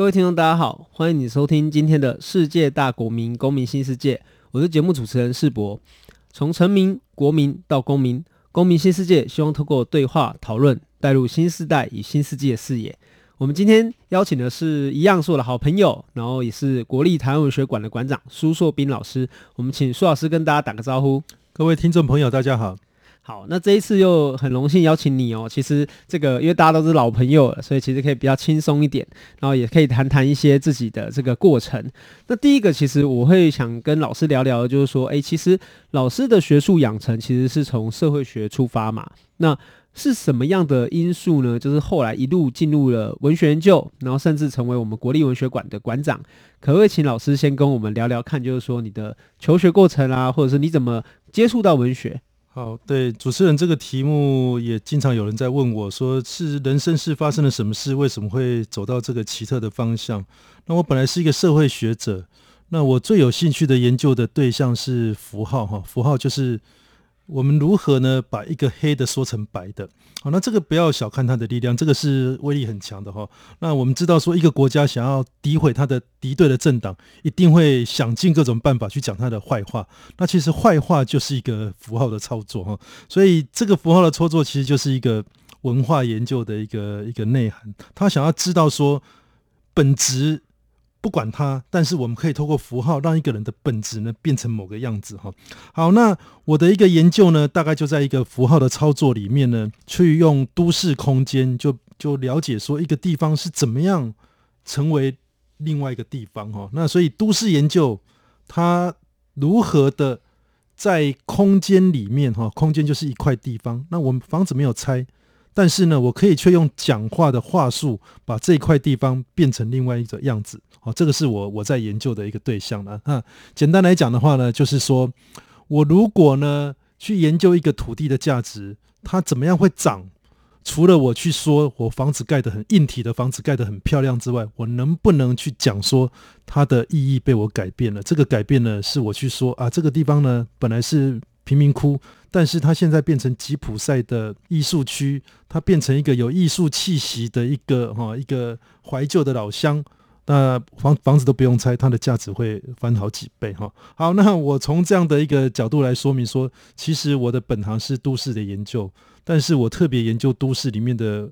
各位听众，大家好，欢迎你收听今天的世界大国民公民新世界。我是节目主持人世博。从臣民、国民到公民，公民新世界希望透过对话讨论，带入新时代与新世界的视野。我们今天邀请的是一样是我的好朋友，然后也是国立台湾文学馆的馆长苏硕斌老师。我们请苏老师跟大家打个招呼。各位听众朋友，大家好。好，那这一次又很荣幸邀请你哦。其实这个因为大家都是老朋友了，所以其实可以比较轻松一点，然后也可以谈谈一些自己的这个过程。那第一个，其实我会想跟老师聊聊，就是说，哎，其实老师的学术养成其实是从社会学出发嘛。那是什么样的因素呢？就是后来一路进入了文学研究，然后甚至成为我们国立文学馆的馆长。可不可以请老师先跟我们聊聊看，就是说你的求学过程啊，或者是你怎么接触到文学？好，对主持人这个题目也经常有人在问我，说是人生是发生了什么事，为什么会走到这个奇特的方向？那我本来是一个社会学者，那我最有兴趣的研究的对象是符号，哈，符号就是。我们如何呢？把一个黑的说成白的，好，那这个不要小看它的力量，这个是威力很强的哈。那我们知道说，一个国家想要诋毁他的敌对的政党，一定会想尽各种办法去讲他的坏话。那其实坏话就是一个符号的操作哈。所以这个符号的操作其实就是一个文化研究的一个一个内涵。他想要知道说本质。不管它，但是我们可以透过符号让一个人的本质呢变成某个样子哈。好，那我的一个研究呢，大概就在一个符号的操作里面呢，去用都市空间就就了解说一个地方是怎么样成为另外一个地方哈。那所以都市研究它如何的在空间里面哈，空间就是一块地方，那我们房子没有拆。但是呢，我可以却用讲话的话术，把这块地方变成另外一个样子。好，这个是我我在研究的一个对象了。那简单来讲的话呢，就是说我如果呢去研究一个土地的价值，它怎么样会涨？除了我去说我房子盖得很硬体的房子盖得很漂亮之外，我能不能去讲说它的意义被我改变了？这个改变呢，是我去说啊，这个地方呢本来是。贫民窟，但是它现在变成吉普赛的艺术区，它变成一个有艺术气息的一个哈一个怀旧的老乡。那房房子都不用拆，它的价值会翻好几倍哈。好，那我从这样的一个角度来说明说，其实我的本行是都市的研究，但是我特别研究都市里面的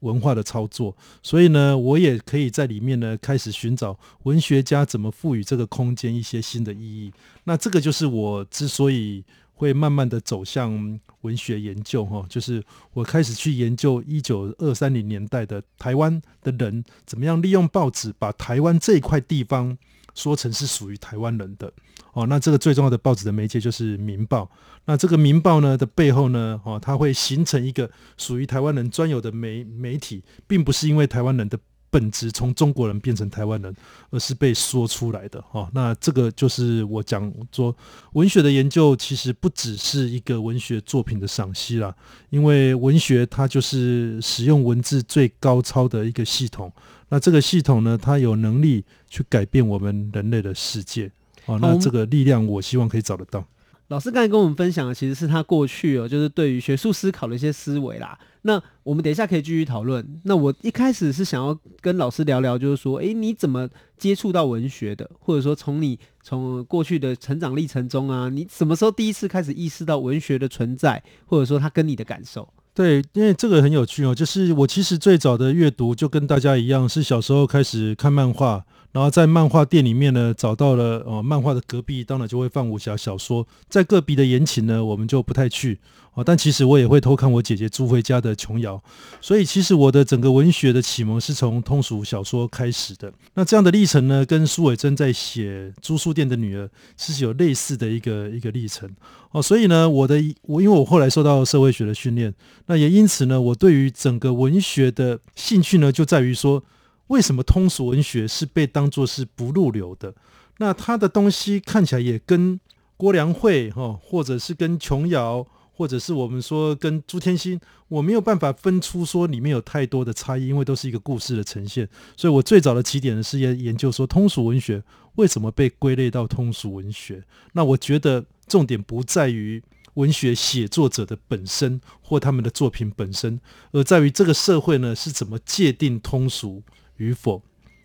文化的操作，所以呢，我也可以在里面呢开始寻找文学家怎么赋予这个空间一些新的意义。那这个就是我之所以。会慢慢的走向文学研究，哈，就是我开始去研究一九二三零年代的台湾的人怎么样利用报纸把台湾这一块地方说成是属于台湾人的，哦，那这个最重要的报纸的媒介就是《民报》，那这个《民报》呢的背后呢，哦，它会形成一个属于台湾人专有的媒媒体，并不是因为台湾人的。本质从中国人变成台湾人，而是被说出来的哈。那这个就是我讲说，文学的研究其实不只是一个文学作品的赏析啦，因为文学它就是使用文字最高超的一个系统。那这个系统呢，它有能力去改变我们人类的世界。哦，那这个力量，我希望可以找得到。老师刚才跟我们分享的，其实是他过去哦，就是对于学术思考的一些思维啦。那我们等一下可以继续讨论。那我一开始是想要跟老师聊聊，就是说，诶，你怎么接触到文学的？或者说，从你从过去的成长历程中啊，你什么时候第一次开始意识到文学的存在，或者说他跟你的感受？对，因为这个很有趣哦，就是我其实最早的阅读就跟大家一样，是小时候开始看漫画。然后在漫画店里面呢，找到了哦，漫画的隔壁当然就会放武侠小说，在个别的言情呢，我们就不太去哦。但其实我也会偷看我姐姐朱慧家的琼瑶，所以其实我的整个文学的启蒙是从通俗小说开始的。那这样的历程呢，跟苏伟珍在写《租书店的女儿》是有类似的一个一个历程哦。所以呢，我的我因为我后来受到社会学的训练，那也因此呢，我对于整个文学的兴趣呢，就在于说。为什么通俗文学是被当作是不入流的？那他的东西看起来也跟郭良慧哈，或者是跟琼瑶，或者是我们说跟朱天心，我没有办法分出说里面有太多的差异，因为都是一个故事的呈现。所以我最早的起点呢是研研究说通俗文学为什么被归类到通俗文学。那我觉得重点不在于文学写作者的本身或他们的作品本身，而在于这个社会呢是怎么界定通俗与否。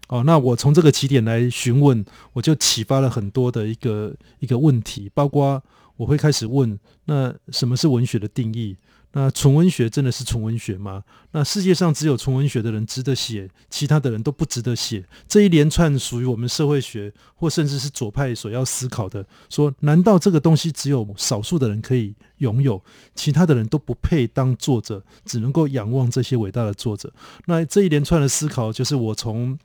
哦，那我从这个起点来询问，我就启发了很多的一个一个问题，包括我会开始问：那什么是文学的定义？那纯文学真的是纯文学吗？那世界上只有纯文学的人值得写，其他的人都不值得写。这一连串属于我们社会学或甚至是左派所要思考的，说难道这个东西只有少数的人可以拥有，其他的人都不配当作者，只能够仰望这些伟大的作者？那这一连串的思考，就是我从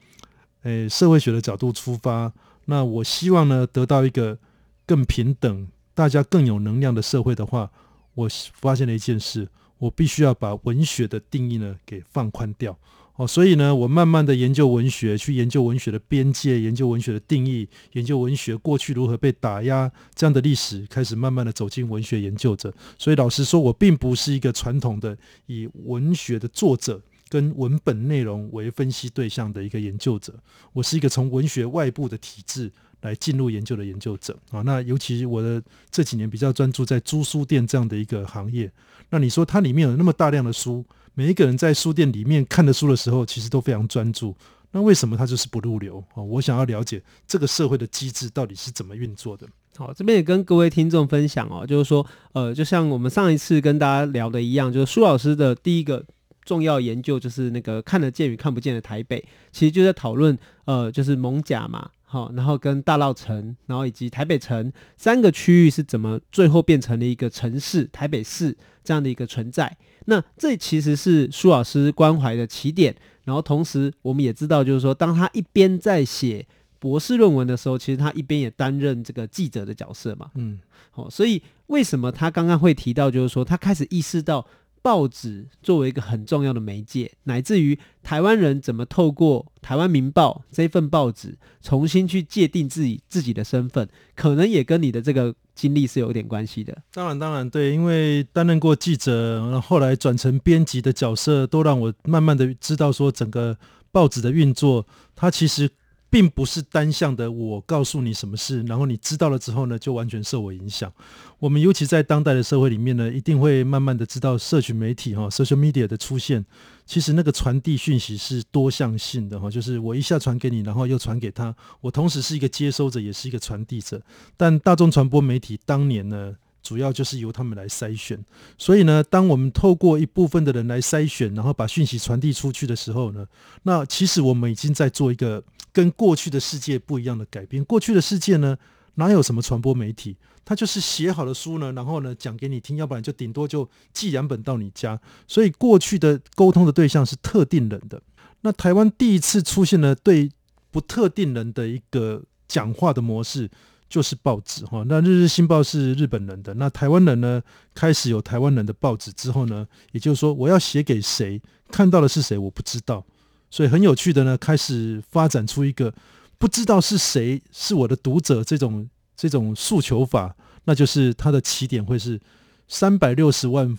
诶社会学的角度出发，那我希望呢得到一个更平等、大家更有能量的社会的话。我发现了一件事，我必须要把文学的定义呢给放宽掉哦，所以呢，我慢慢的研究文学，去研究文学的边界，研究文学的定义，研究文学过去如何被打压这样的历史，开始慢慢的走进文学研究者。所以老实说，我并不是一个传统的以文学的作者跟文本内容为分析对象的一个研究者，我是一个从文学外部的体制。来进入研究的研究者啊，那尤其我的这几年比较专注在租书店这样的一个行业。那你说它里面有那么大量的书，每一个人在书店里面看的书的时候，其实都非常专注。那为什么它就是不入流啊？我想要了解这个社会的机制到底是怎么运作的。好，这边也跟各位听众分享哦，就是说，呃，就像我们上一次跟大家聊的一样，就是苏老师的第一个重要研究就是那个看得见与看不见的台北，其实就在讨论，呃，就是蒙甲嘛。好，然后跟大稻城，然后以及台北城三个区域是怎么最后变成了一个城市——台北市这样的一个存在？那这其实是苏老师关怀的起点。然后同时，我们也知道，就是说，当他一边在写博士论文的时候，其实他一边也担任这个记者的角色嘛。嗯，好，所以为什么他刚刚会提到，就是说他开始意识到。报纸作为一个很重要的媒介，乃至于台湾人怎么透过《台湾民报》这份报纸重新去界定自己自己的身份，可能也跟你的这个经历是有点关系的。当然，当然对，因为担任过记者，后来转成编辑的角色，都让我慢慢的知道说，整个报纸的运作，它其实。并不是单向的，我告诉你什么事，然后你知道了之后呢，就完全受我影响。我们尤其在当代的社会里面呢，一定会慢慢的知道社群媒体哈，social media 的出现，其实那个传递讯息是多向性的哈，就是我一下传给你，然后又传给他，我同时是一个接收者，也是一个传递者。但大众传播媒体当年呢，主要就是由他们来筛选，所以呢，当我们透过一部分的人来筛选，然后把讯息传递出去的时候呢，那其实我们已经在做一个跟过去的世界不一样的改变。过去的世界呢，哪有什么传播媒体？它就是写好的书呢，然后呢讲给你听，要不然就顶多就寄两本到你家。所以过去的沟通的对象是特定人的。那台湾第一次出现了对不特定人的一个讲话的模式。就是报纸哈，那《日日新报》是日本人的，那台湾人呢，开始有台湾人的报纸之后呢，也就是说，我要写给谁，看到的是谁，我不知道，所以很有趣的呢，开始发展出一个不知道是谁是我的读者这种这种诉求法，那就是它的起点会是三百六十万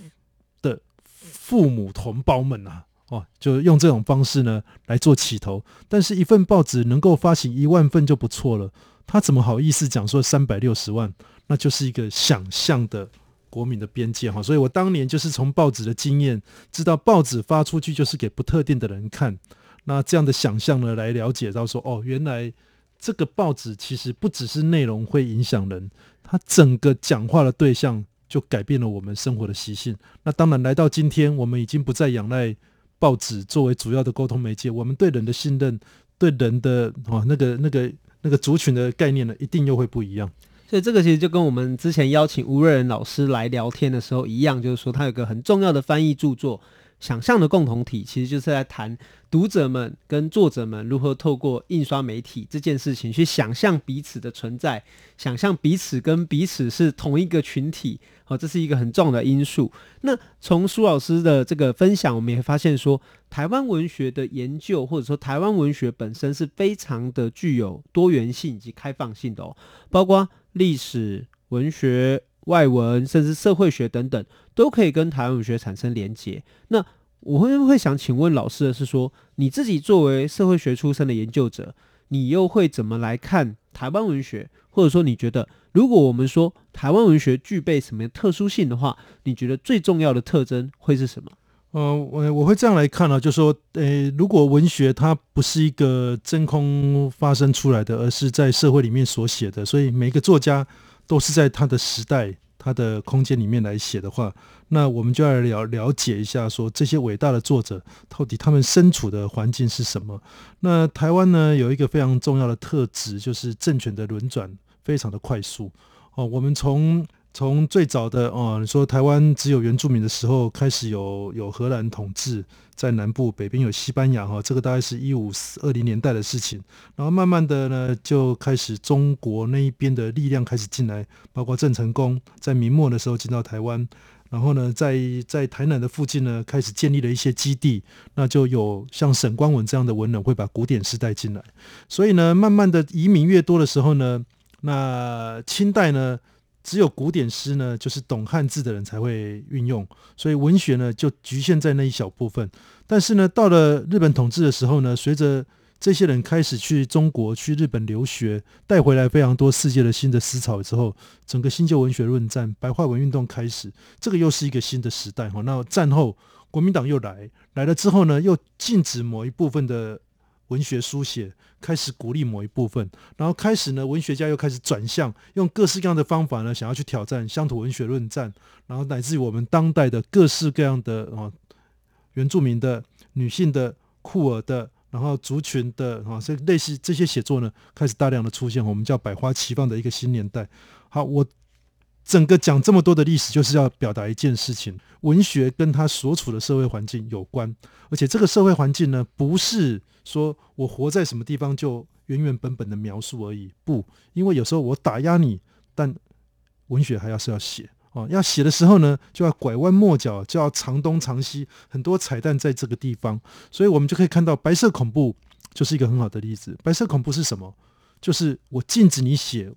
的父母同胞们啊，哦，就用这种方式呢来做起头，但是一份报纸能够发行一万份就不错了。他怎么好意思讲说三百六十万？那就是一个想象的国民的边界哈。所以我当年就是从报纸的经验，知道报纸发出去就是给不特定的人看。那这样的想象呢，来了解到说，哦，原来这个报纸其实不只是内容会影响人，它整个讲话的对象就改变了我们生活的习性。那当然来到今天，我们已经不再仰赖报纸作为主要的沟通媒介，我们对人的信任，对人的哦那个那个。那个族群的概念呢，一定又会不一样。所以这个其实就跟我们之前邀请吴瑞人老师来聊天的时候一样，就是说他有个很重要的翻译著作，想象的共同体，其实就是在谈读者们跟作者们如何透过印刷媒体这件事情去想象彼此的存在，想象彼此跟彼此是同一个群体。好，这是一个很重要的因素。那从苏老师的这个分享，我们也发现说，台湾文学的研究或者说台湾文学本身是非常的具有多元性以及开放性的哦，包括历史、文学。外文甚至社会学等等，都可以跟台湾文学产生连结。那我会会想请问老师的是说，你自己作为社会学出身的研究者，你又会怎么来看台湾文学？或者说，你觉得如果我们说台湾文学具备什么特殊性的话，你觉得最重要的特征会是什么？呃，我我会这样来看呢、就是说，呃，如果文学它不是一个真空发生出来的，而是在社会里面所写的，所以每个作家。都是在他的时代、他的空间里面来写的话，那我们就要了了解一下，说这些伟大的作者到底他们身处的环境是什么？那台湾呢，有一个非常重要的特质，就是政权的轮转非常的快速哦。我们从从最早的哦，你说台湾只有原住民的时候，开始有有荷兰统治在南部，北边有西班牙哈，这个大概是一五二零年代的事情。然后慢慢的呢，就开始中国那一边的力量开始进来，包括郑成功在明末的时候进到台湾，然后呢，在在台南的附近呢，开始建立了一些基地，那就有像沈光文这样的文人会把古典诗带进来。所以呢，慢慢的移民越多的时候呢，那清代呢。只有古典诗呢，就是懂汉字的人才会运用，所以文学呢就局限在那一小部分。但是呢，到了日本统治的时候呢，随着这些人开始去中国、去日本留学，带回来非常多世界的新的思潮之后，整个新旧文学论战、白话文运动开始，这个又是一个新的时代哈。那战后国民党又来来了之后呢，又禁止某一部分的。文学书写开始鼓励某一部分，然后开始呢，文学家又开始转向用各式各样的方法呢，想要去挑战乡土文学论战，然后乃至于我们当代的各式各样的啊，原住民的、女性的、酷儿的，然后族群的啊，这类似这些写作呢，开始大量的出现，我们叫百花齐放的一个新年代。好，我。整个讲这么多的历史，就是要表达一件事情：文学跟他所处的社会环境有关，而且这个社会环境呢，不是说我活在什么地方就原原本本的描述而已。不，因为有时候我打压你，但文学还要是要写哦，要写的时候呢，就要拐弯抹角，就要藏东藏西，很多彩蛋在这个地方。所以我们就可以看到白色恐怖就是一个很好的例子。白色恐怖是什么？就是我禁止你写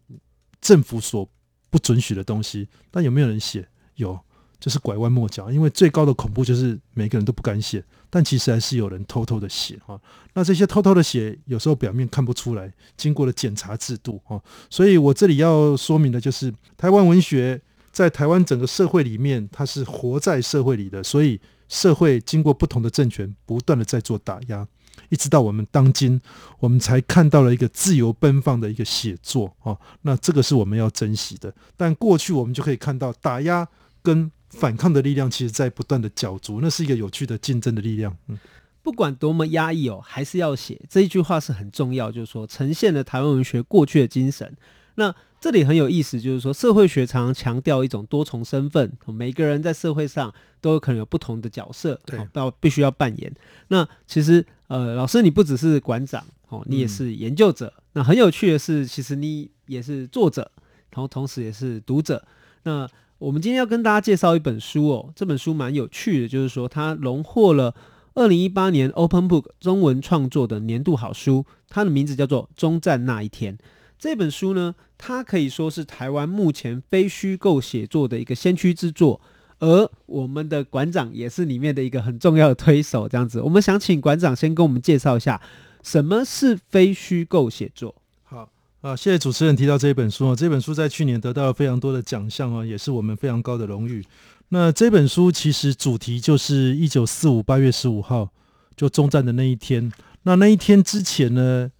政府所。不准许的东西，但有没有人写？有，就是拐弯抹角。因为最高的恐怖就是每个人都不敢写，但其实还是有人偷偷的写哈。那这些偷偷的写，有时候表面看不出来，经过了检查制度哈。所以我这里要说明的就是，台湾文学在台湾整个社会里面，它是活在社会里的，所以社会经过不同的政权，不断的在做打压。一直到我们当今，我们才看到了一个自由奔放的一个写作啊，那这个是我们要珍惜的。但过去我们就可以看到打压跟反抗的力量，其实在不断的角逐，那是一个有趣的竞争的力量。嗯，不管多么压抑哦，还是要写，这一句话是很重要，就是说呈现了台湾文学过去的精神。那这里很有意思，就是说社会学常常强调一种多重身份，每个人在社会上都有可能有不同的角色，对，要必须要扮演。那其实呃，老师你不只是馆长哦，你也是研究者。嗯、那很有趣的是，其实你也是作者，然后同时也是读者。那我们今天要跟大家介绍一本书哦，这本书蛮有趣的，就是说它荣获了二零一八年 Open Book 中文创作的年度好书，它的名字叫做《终战那一天》。这本书呢，它可以说是台湾目前非虚构写作的一个先驱之作，而我们的馆长也是里面的一个很重要的推手。这样子，我们想请馆长先跟我们介绍一下什么是非虚构写作。好啊，谢谢主持人提到这一本书啊，这本书在去年得到了非常多的奖项啊，也是我们非常高的荣誉。那这本书其实主题就是一九四五八月十五号就终战的那一天。那那一天之前呢，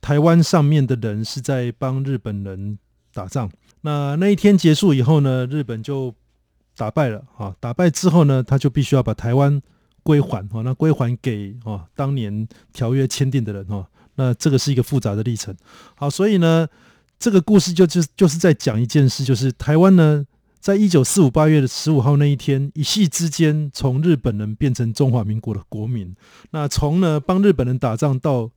台湾上面的人是在帮日本人打仗。那那一天结束以后呢，日本就打败了啊。打败之后呢，他就必须要把台湾归还啊。那归还给啊当年条约签订的人哈。那这个是一个复杂的历程。好，所以呢，这个故事就就就是在讲一件事，就是台湾呢在一九四五八月的十五号那一天，一夕之间从日本人变成中华民国的国民。那从呢帮日本人打仗到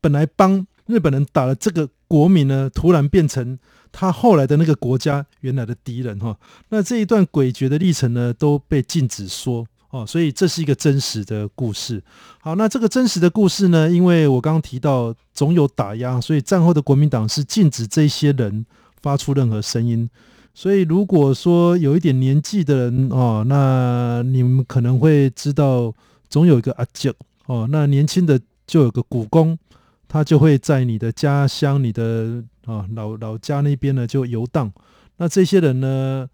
本来帮日本人打了这个国民呢，突然变成他后来的那个国家原来的敌人哈。那这一段诡谲的历程呢，都被禁止说哦。所以这是一个真实的故事。好，那这个真实的故事呢，因为我刚刚提到总有打压，所以战后的国民党是禁止这些人发出任何声音。所以，如果说有一点年纪的人哦，那你们可能会知道，总有一个阿杰哦。那年轻的就有个古公，他就会在你的家乡、你的啊老老家那边呢就游荡。那这些人呢，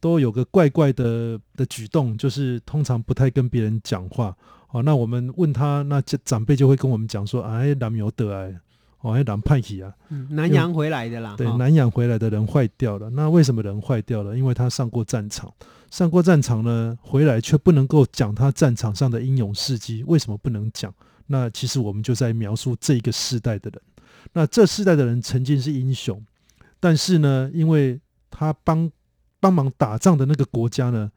都有个怪怪的的举动，就是通常不太跟别人讲话。哦，那我们问他，那长辈就会跟我们讲说：“哎，南有得哎。”哦，哎南派去啊，南洋回来的啦。对，南洋回来的人坏掉了。那为什么人坏掉了？因为他上过战场，上过战场呢，回来却不能够讲他战场上的英勇事迹。为什么不能讲？那其实我们就在描述这一个世代的人。那这世代的人曾经是英雄，但是呢，因为他帮帮忙打仗的那个国家呢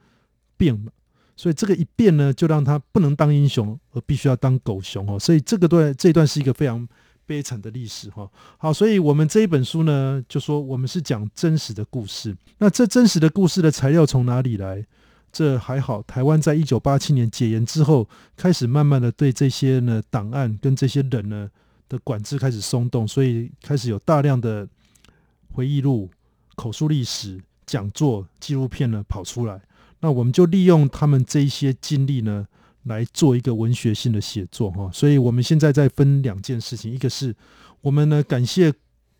变了，所以这个一变呢，就让他不能当英雄，而必须要当狗熊哦。所以这个段这一段是一个非常。悲惨的历史哈，好，所以我们这一本书呢，就说我们是讲真实的故事。那这真实的故事的材料从哪里来？这还好，台湾在一九八七年解严之后，开始慢慢的对这些呢档案跟这些人呢的管制开始松动，所以开始有大量的回忆录、口述历史、讲座、纪录片呢跑出来。那我们就利用他们这一些经历呢。来做一个文学性的写作哈，所以我们现在在分两件事情，一个是我们呢感谢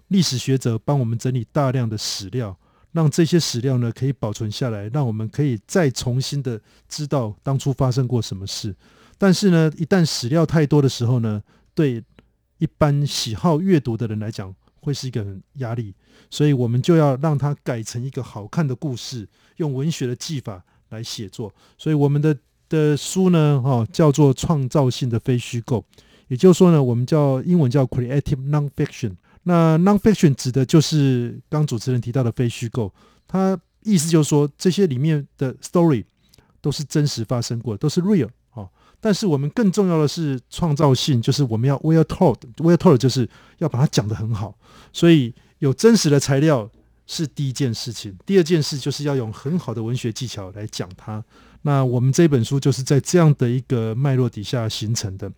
历史学者帮我们整理大量的史料，让这些史料呢可以保存下来，让我们可以再重新的知道当初发生过什么事。但是呢，一旦史料太多的时候呢，对一般喜好阅读的人来讲会是一个压力，所以我们就要让它改成一个好看的故事，用文学的技法来写作。所以我们的。的书呢，哈，叫做创造性的非虚构，也就是说呢，我们叫英文叫 creative nonfiction。那 nonfiction 指的就是刚主持人提到的非虚构，它意思就是说这些里面的 story 都是真实发生过，都是 real 啊。但是我们更重要的是创造性，就是我们要 well told，well told 就是要把它讲得很好。所以有真实的材料是第一件事情，第二件事就是要用很好的文学技巧来讲它。那我们这本书就是在这样的一个脉络底下形成的。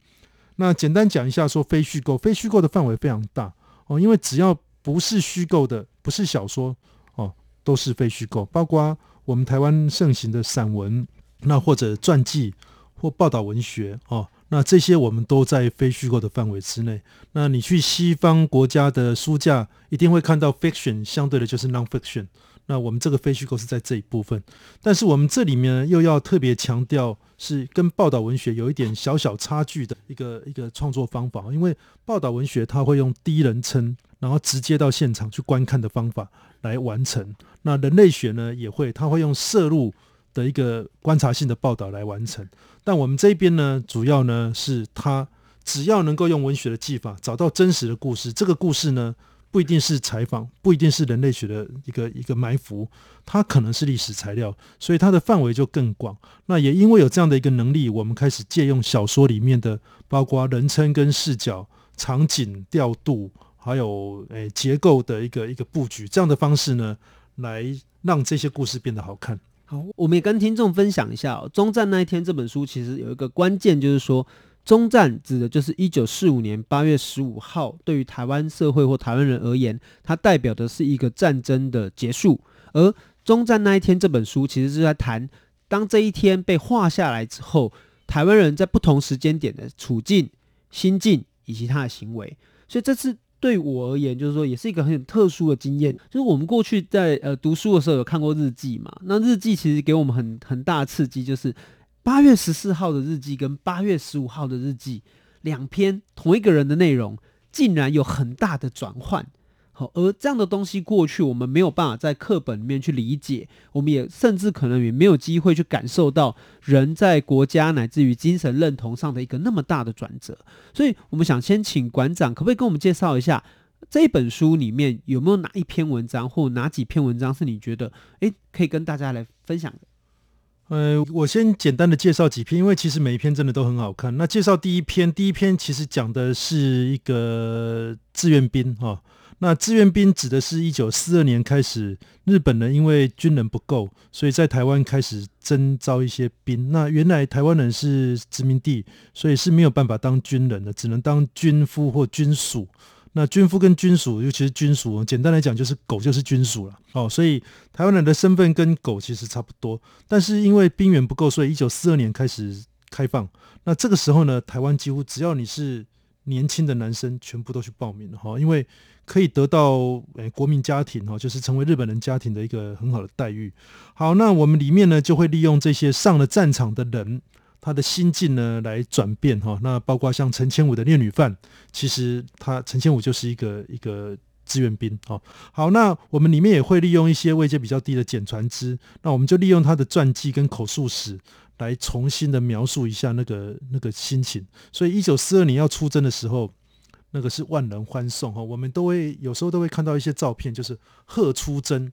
那简单讲一下，说非虚构，非虚构的范围非常大哦，因为只要不是虚构的，不是小说哦，都是非虚构，包括我们台湾盛行的散文，那或者传记或报道文学哦，那这些我们都在非虚构的范围之内。那你去西方国家的书架，一定会看到 fiction，相对的就是 non-fiction。那我们这个非虚构是在这一部分，但是我们这里面，又要特别强调是跟报道文学有一点小小差距的一个一个创作方法，因为报道文学它会用第一人称，然后直接到现场去观看的方法来完成。那人类学呢也会，它会用摄入的一个观察性的报道来完成。但我们这边呢，主要呢是它只要能够用文学的技法找到真实的故事，这个故事呢。不一定是采访，不一定是人类学的一个一个埋伏，它可能是历史材料，所以它的范围就更广。那也因为有这样的一个能力，我们开始借用小说里面的，包括人称跟视角、场景调度，还有诶结构的一个一个布局，这样的方式呢，来让这些故事变得好看。好，我们也跟听众分享一下哦，《终战那一天》这本书其实有一个关键，就是说。中战指的就是一九四五年八月十五号，对于台湾社会或台湾人而言，它代表的是一个战争的结束。而中战那一天这本书其实是在谈，当这一天被画下来之后，台湾人在不同时间点的处境、心境以及他的行为。所以这次对我而言，就是说也是一个很特殊的经验。就是我们过去在呃读书的时候有看过日记嘛，那日记其实给我们很很大的刺激，就是。八月十四号的日记跟八月十五号的日记，两篇同一个人的内容，竟然有很大的转换。好，而这样的东西过去我们没有办法在课本里面去理解，我们也甚至可能也没有机会去感受到人在国家乃至于精神认同上的一个那么大的转折。所以，我们想先请馆长，可不可以跟我们介绍一下这本书里面有没有哪一篇文章或哪几篇文章是你觉得诶可以跟大家来分享的？呃，我先简单的介绍几篇，因为其实每一篇真的都很好看。那介绍第一篇，第一篇其实讲的是一个志愿兵哈。那志愿兵指的是一九四二年开始，日本人因为军人不够，所以在台湾开始征召一些兵。那原来台湾人是殖民地，所以是没有办法当军人的，只能当军夫或军属。那军夫跟军属，尤其是军属，简单来讲就是狗就是军属了。哦，所以台湾人的身份跟狗其实差不多。但是因为兵源不够，所以一九四二年开始开放。那这个时候呢，台湾几乎只要你是年轻的男生，全部都去报名了哈，因为可以得到诶国民家庭哈，就是成为日本人家庭的一个很好的待遇。好，那我们里面呢就会利用这些上了战场的人。他的心境呢，来转变哈，那包括像陈千武的《烈女犯》，其实他陈千武就是一个一个志愿兵哈。好，那我们里面也会利用一些位阶比较低的简传之，那我们就利用他的传记跟口述史来重新的描述一下那个那个心情。所以一九四二年要出征的时候，那个是万人欢送哈，我们都会有时候都会看到一些照片，就是贺出征。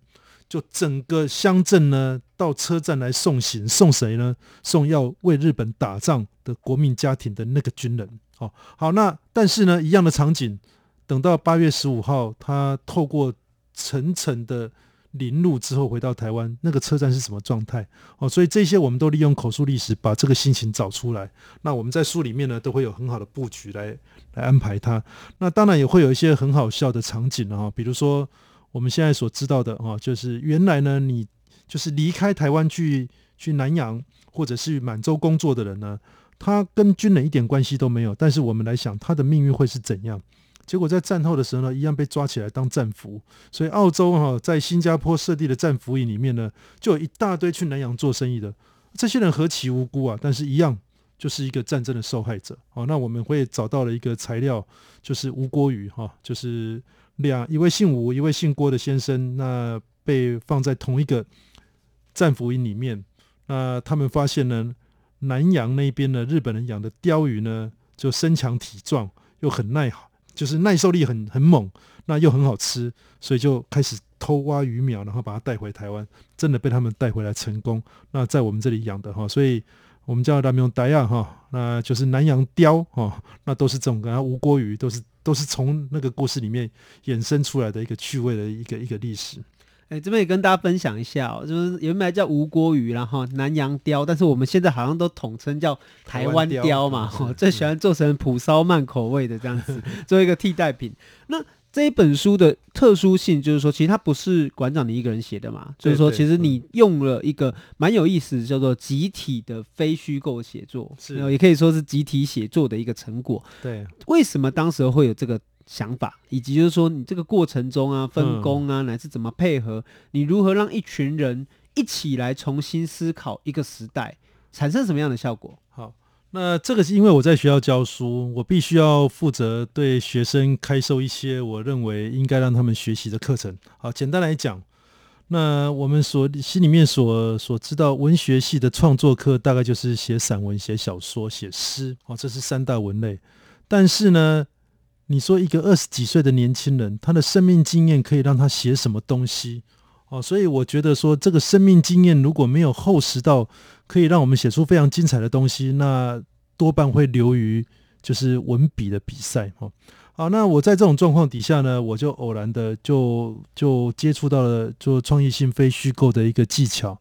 就整个乡镇呢，到车站来送行，送谁呢？送要为日本打仗的国民家庭的那个军人。哦，好，那但是呢，一样的场景，等到八月十五号，他透过层层的林路之后回到台湾，那个车站是什么状态？哦，所以这些我们都利用口述历史把这个心情找出来。那我们在书里面呢，都会有很好的布局来来安排它。那当然也会有一些很好笑的场景啊，比如说。我们现在所知道的啊，就是原来呢，你就是离开台湾去去南洋或者是满洲工作的人呢，他跟军人一点关系都没有。但是我们来想，他的命运会是怎样？结果在战后的时候呢，一样被抓起来当战俘。所以澳洲哈在新加坡设立的战俘营里面呢，就有一大堆去南洋做生意的这些人何其无辜啊！但是一样就是一个战争的受害者。好，那我们会找到了一个材料，就是吴国宇哈，就是。两一位姓吴，一位姓郭的先生，那被放在同一个战俘营里面。那他们发现呢，南洋那边呢，日本人养的鲷鱼呢，就身强体壮，又很耐，就是耐受力很很猛，那又很好吃，所以就开始偷挖鱼苗，然后把它带回台湾。真的被他们带回来成功。那在我们这里养的哈，所以我们叫他们用呆亚哈，那就是南洋雕哈，那都是这种，然后吴郭鱼都是。都是从那个故事里面衍生出来的一个趣味的一个一个历史。哎，这边也跟大家分享一下哦，就是原来叫吴郭鱼，然后南洋雕，但是我们现在好像都统称叫台湾雕嘛，哦，最喜欢做成蒲烧鳗口味的这样子，做一个替代品。那这一本书的特殊性就是说，其实它不是馆长你一个人写的嘛，就是说其实你用了一个蛮有意思，叫做集体的非虚构写作，是，也可以说是集体写作的一个成果。对，为什么当时会有这个想法，以及就是说你这个过程中啊，分工啊，乃至怎么配合，你如何让一群人一起来重新思考一个时代，产生什么样的效果？好。那这个是因为我在学校教书，我必须要负责对学生开授一些我认为应该让他们学习的课程。好，简单来讲，那我们所心里面所所知道，文学系的创作课大概就是写散文、写小说、写诗，哦，这是三大文类。但是呢，你说一个二十几岁的年轻人，他的生命经验可以让他写什么东西？哦，所以我觉得说，这个生命经验如果没有厚实到可以让我们写出非常精彩的东西，那多半会流于就是文笔的比赛。哦，好，那我在这种状况底下呢，我就偶然的就就接触到了做创意性非虚构的一个技巧。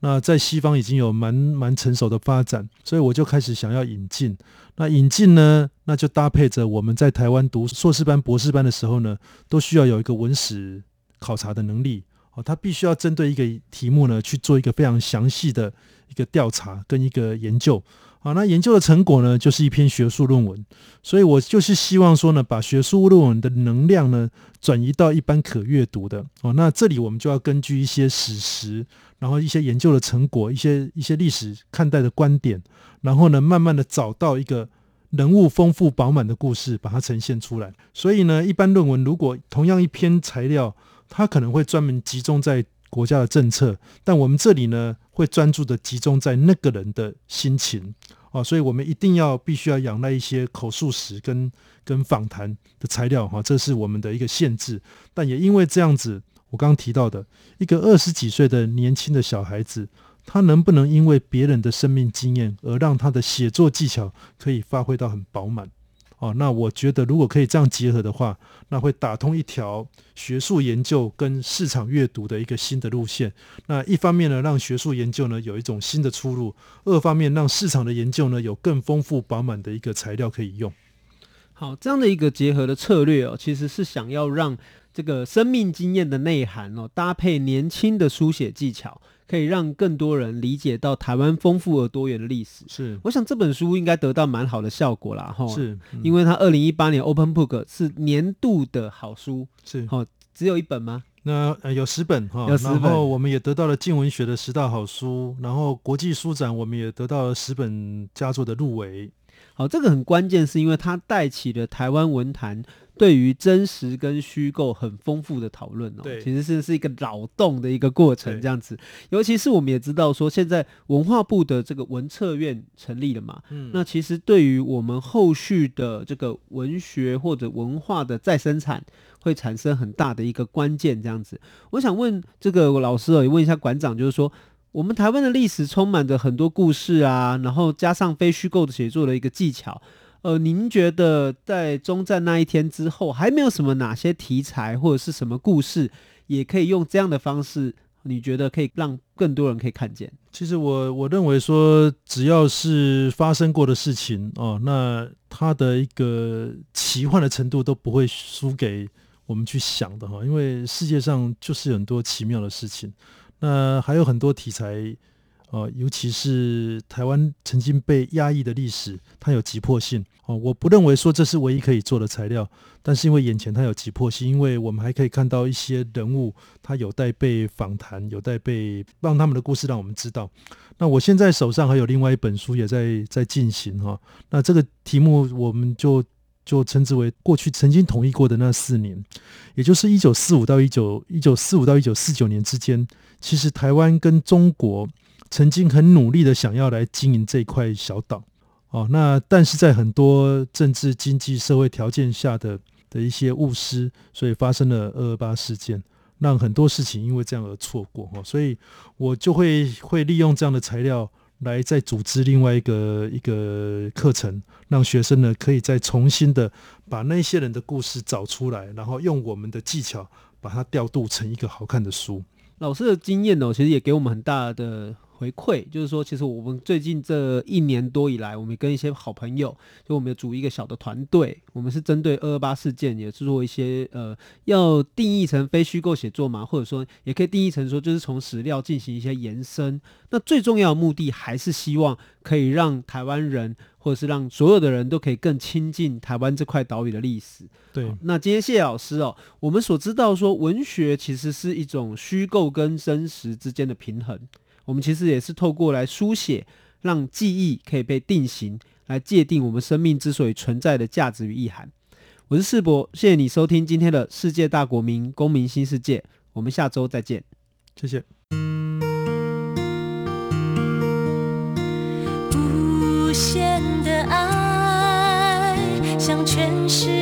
那在西方已经有蛮蛮成熟的发展，所以我就开始想要引进。那引进呢，那就搭配着我们在台湾读硕士班、博士班的时候呢，都需要有一个文史考察的能力。哦，他必须要针对一个题目呢，去做一个非常详细的一个调查跟一个研究。好，那研究的成果呢，就是一篇学术论文。所以我就是希望说呢，把学术论文的能量呢，转移到一般可阅读的。哦，那这里我们就要根据一些史实，然后一些研究的成果，一些一些历史看待的观点，然后呢，慢慢的找到一个人物丰富饱满的故事，把它呈现出来。所以呢，一般论文如果同样一篇材料，他可能会专门集中在国家的政策，但我们这里呢，会专注的集中在那个人的心情啊，所以我们一定要必须要仰赖一些口述史跟跟访谈的材料哈，这是我们的一个限制。但也因为这样子，我刚刚提到的一个二十几岁的年轻的小孩子，他能不能因为别人的生命经验而让他的写作技巧可以发挥到很饱满？哦，那我觉得如果可以这样结合的话，那会打通一条学术研究跟市场阅读的一个新的路线。那一方面呢，让学术研究呢有一种新的出路；二方面，让市场的研究呢有更丰富饱满的一个材料可以用。好，这样的一个结合的策略哦，其实是想要让这个生命经验的内涵哦，搭配年轻的书写技巧。可以让更多人理解到台湾丰富而多元的历史。是，我想这本书应该得到蛮好的效果啦。哈，是，嗯、因为它二零一八年 Open Book 是年度的好书。是，好，只有一本吗？那、呃、有十本哈，有十本。然后我们也得到了静文学的十大好书，然后国际书展我们也得到了十本佳作的入围。好，这个很关键，是因为它带起了台湾文坛。对于真实跟虚构很丰富的讨论哦，其实是是一个脑洞的一个过程，这样子。尤其是我们也知道说，现在文化部的这个文策院成立了嘛，嗯，那其实对于我们后续的这个文学或者文化的再生产，会产生很大的一个关键，这样子。我想问这个老师哦，也问一下馆长，就是说，我们台湾的历史充满着很多故事啊，然后加上非虚构的写作的一个技巧。呃，您觉得在终战那一天之后，还没有什么哪些题材或者是什么故事，也可以用这样的方式？你觉得可以让更多人可以看见？其实我我认为说，只要是发生过的事情哦，那它的一个奇幻的程度都不会输给我们去想的哈，因为世界上就是很多奇妙的事情，那还有很多题材。呃，尤其是台湾曾经被压抑的历史，它有急迫性。哦，我不认为说这是唯一可以做的材料，但是因为眼前它有急迫性，因为我们还可以看到一些人物，他有待被访谈，有待被让他们的故事让我们知道。那我现在手上还有另外一本书也在在进行哈。那这个题目我们就就称之为过去曾经统一过的那四年，也就是一九四五到一九一九四五到一九四九年之间，其实台湾跟中国。曾经很努力的想要来经营这块小岛，哦，那但是在很多政治、经济、社会条件下的的一些误失，所以发生了二二八事件，让很多事情因为这样而错过，哈，所以我就会会利用这样的材料来再组织另外一个一个课程，让学生呢可以再重新的把那些人的故事找出来，然后用我们的技巧把它调度成一个好看的书。老师的经验呢，其实也给我们很大的。回馈就是说，其实我们最近这一年多以来，我们跟一些好朋友，就我们组一个小的团队，我们是针对二二八事件，也是做一些呃，要定义成非虚构写作嘛，或者说也可以定义成说，就是从史料进行一些延伸。那最重要的目的还是希望可以让台湾人，或者是让所有的人都可以更亲近台湾这块岛屿的历史。对，那今天谢谢老师哦，我们所知道说，文学其实是一种虚构跟真实之间的平衡。我们其实也是透过来书写，让记忆可以被定型，来界定我们生命之所以存在的价值与意涵。我是世博，谢谢你收听今天的世界大国民公民新世界，我们下周再见，谢谢。无限的爱向全世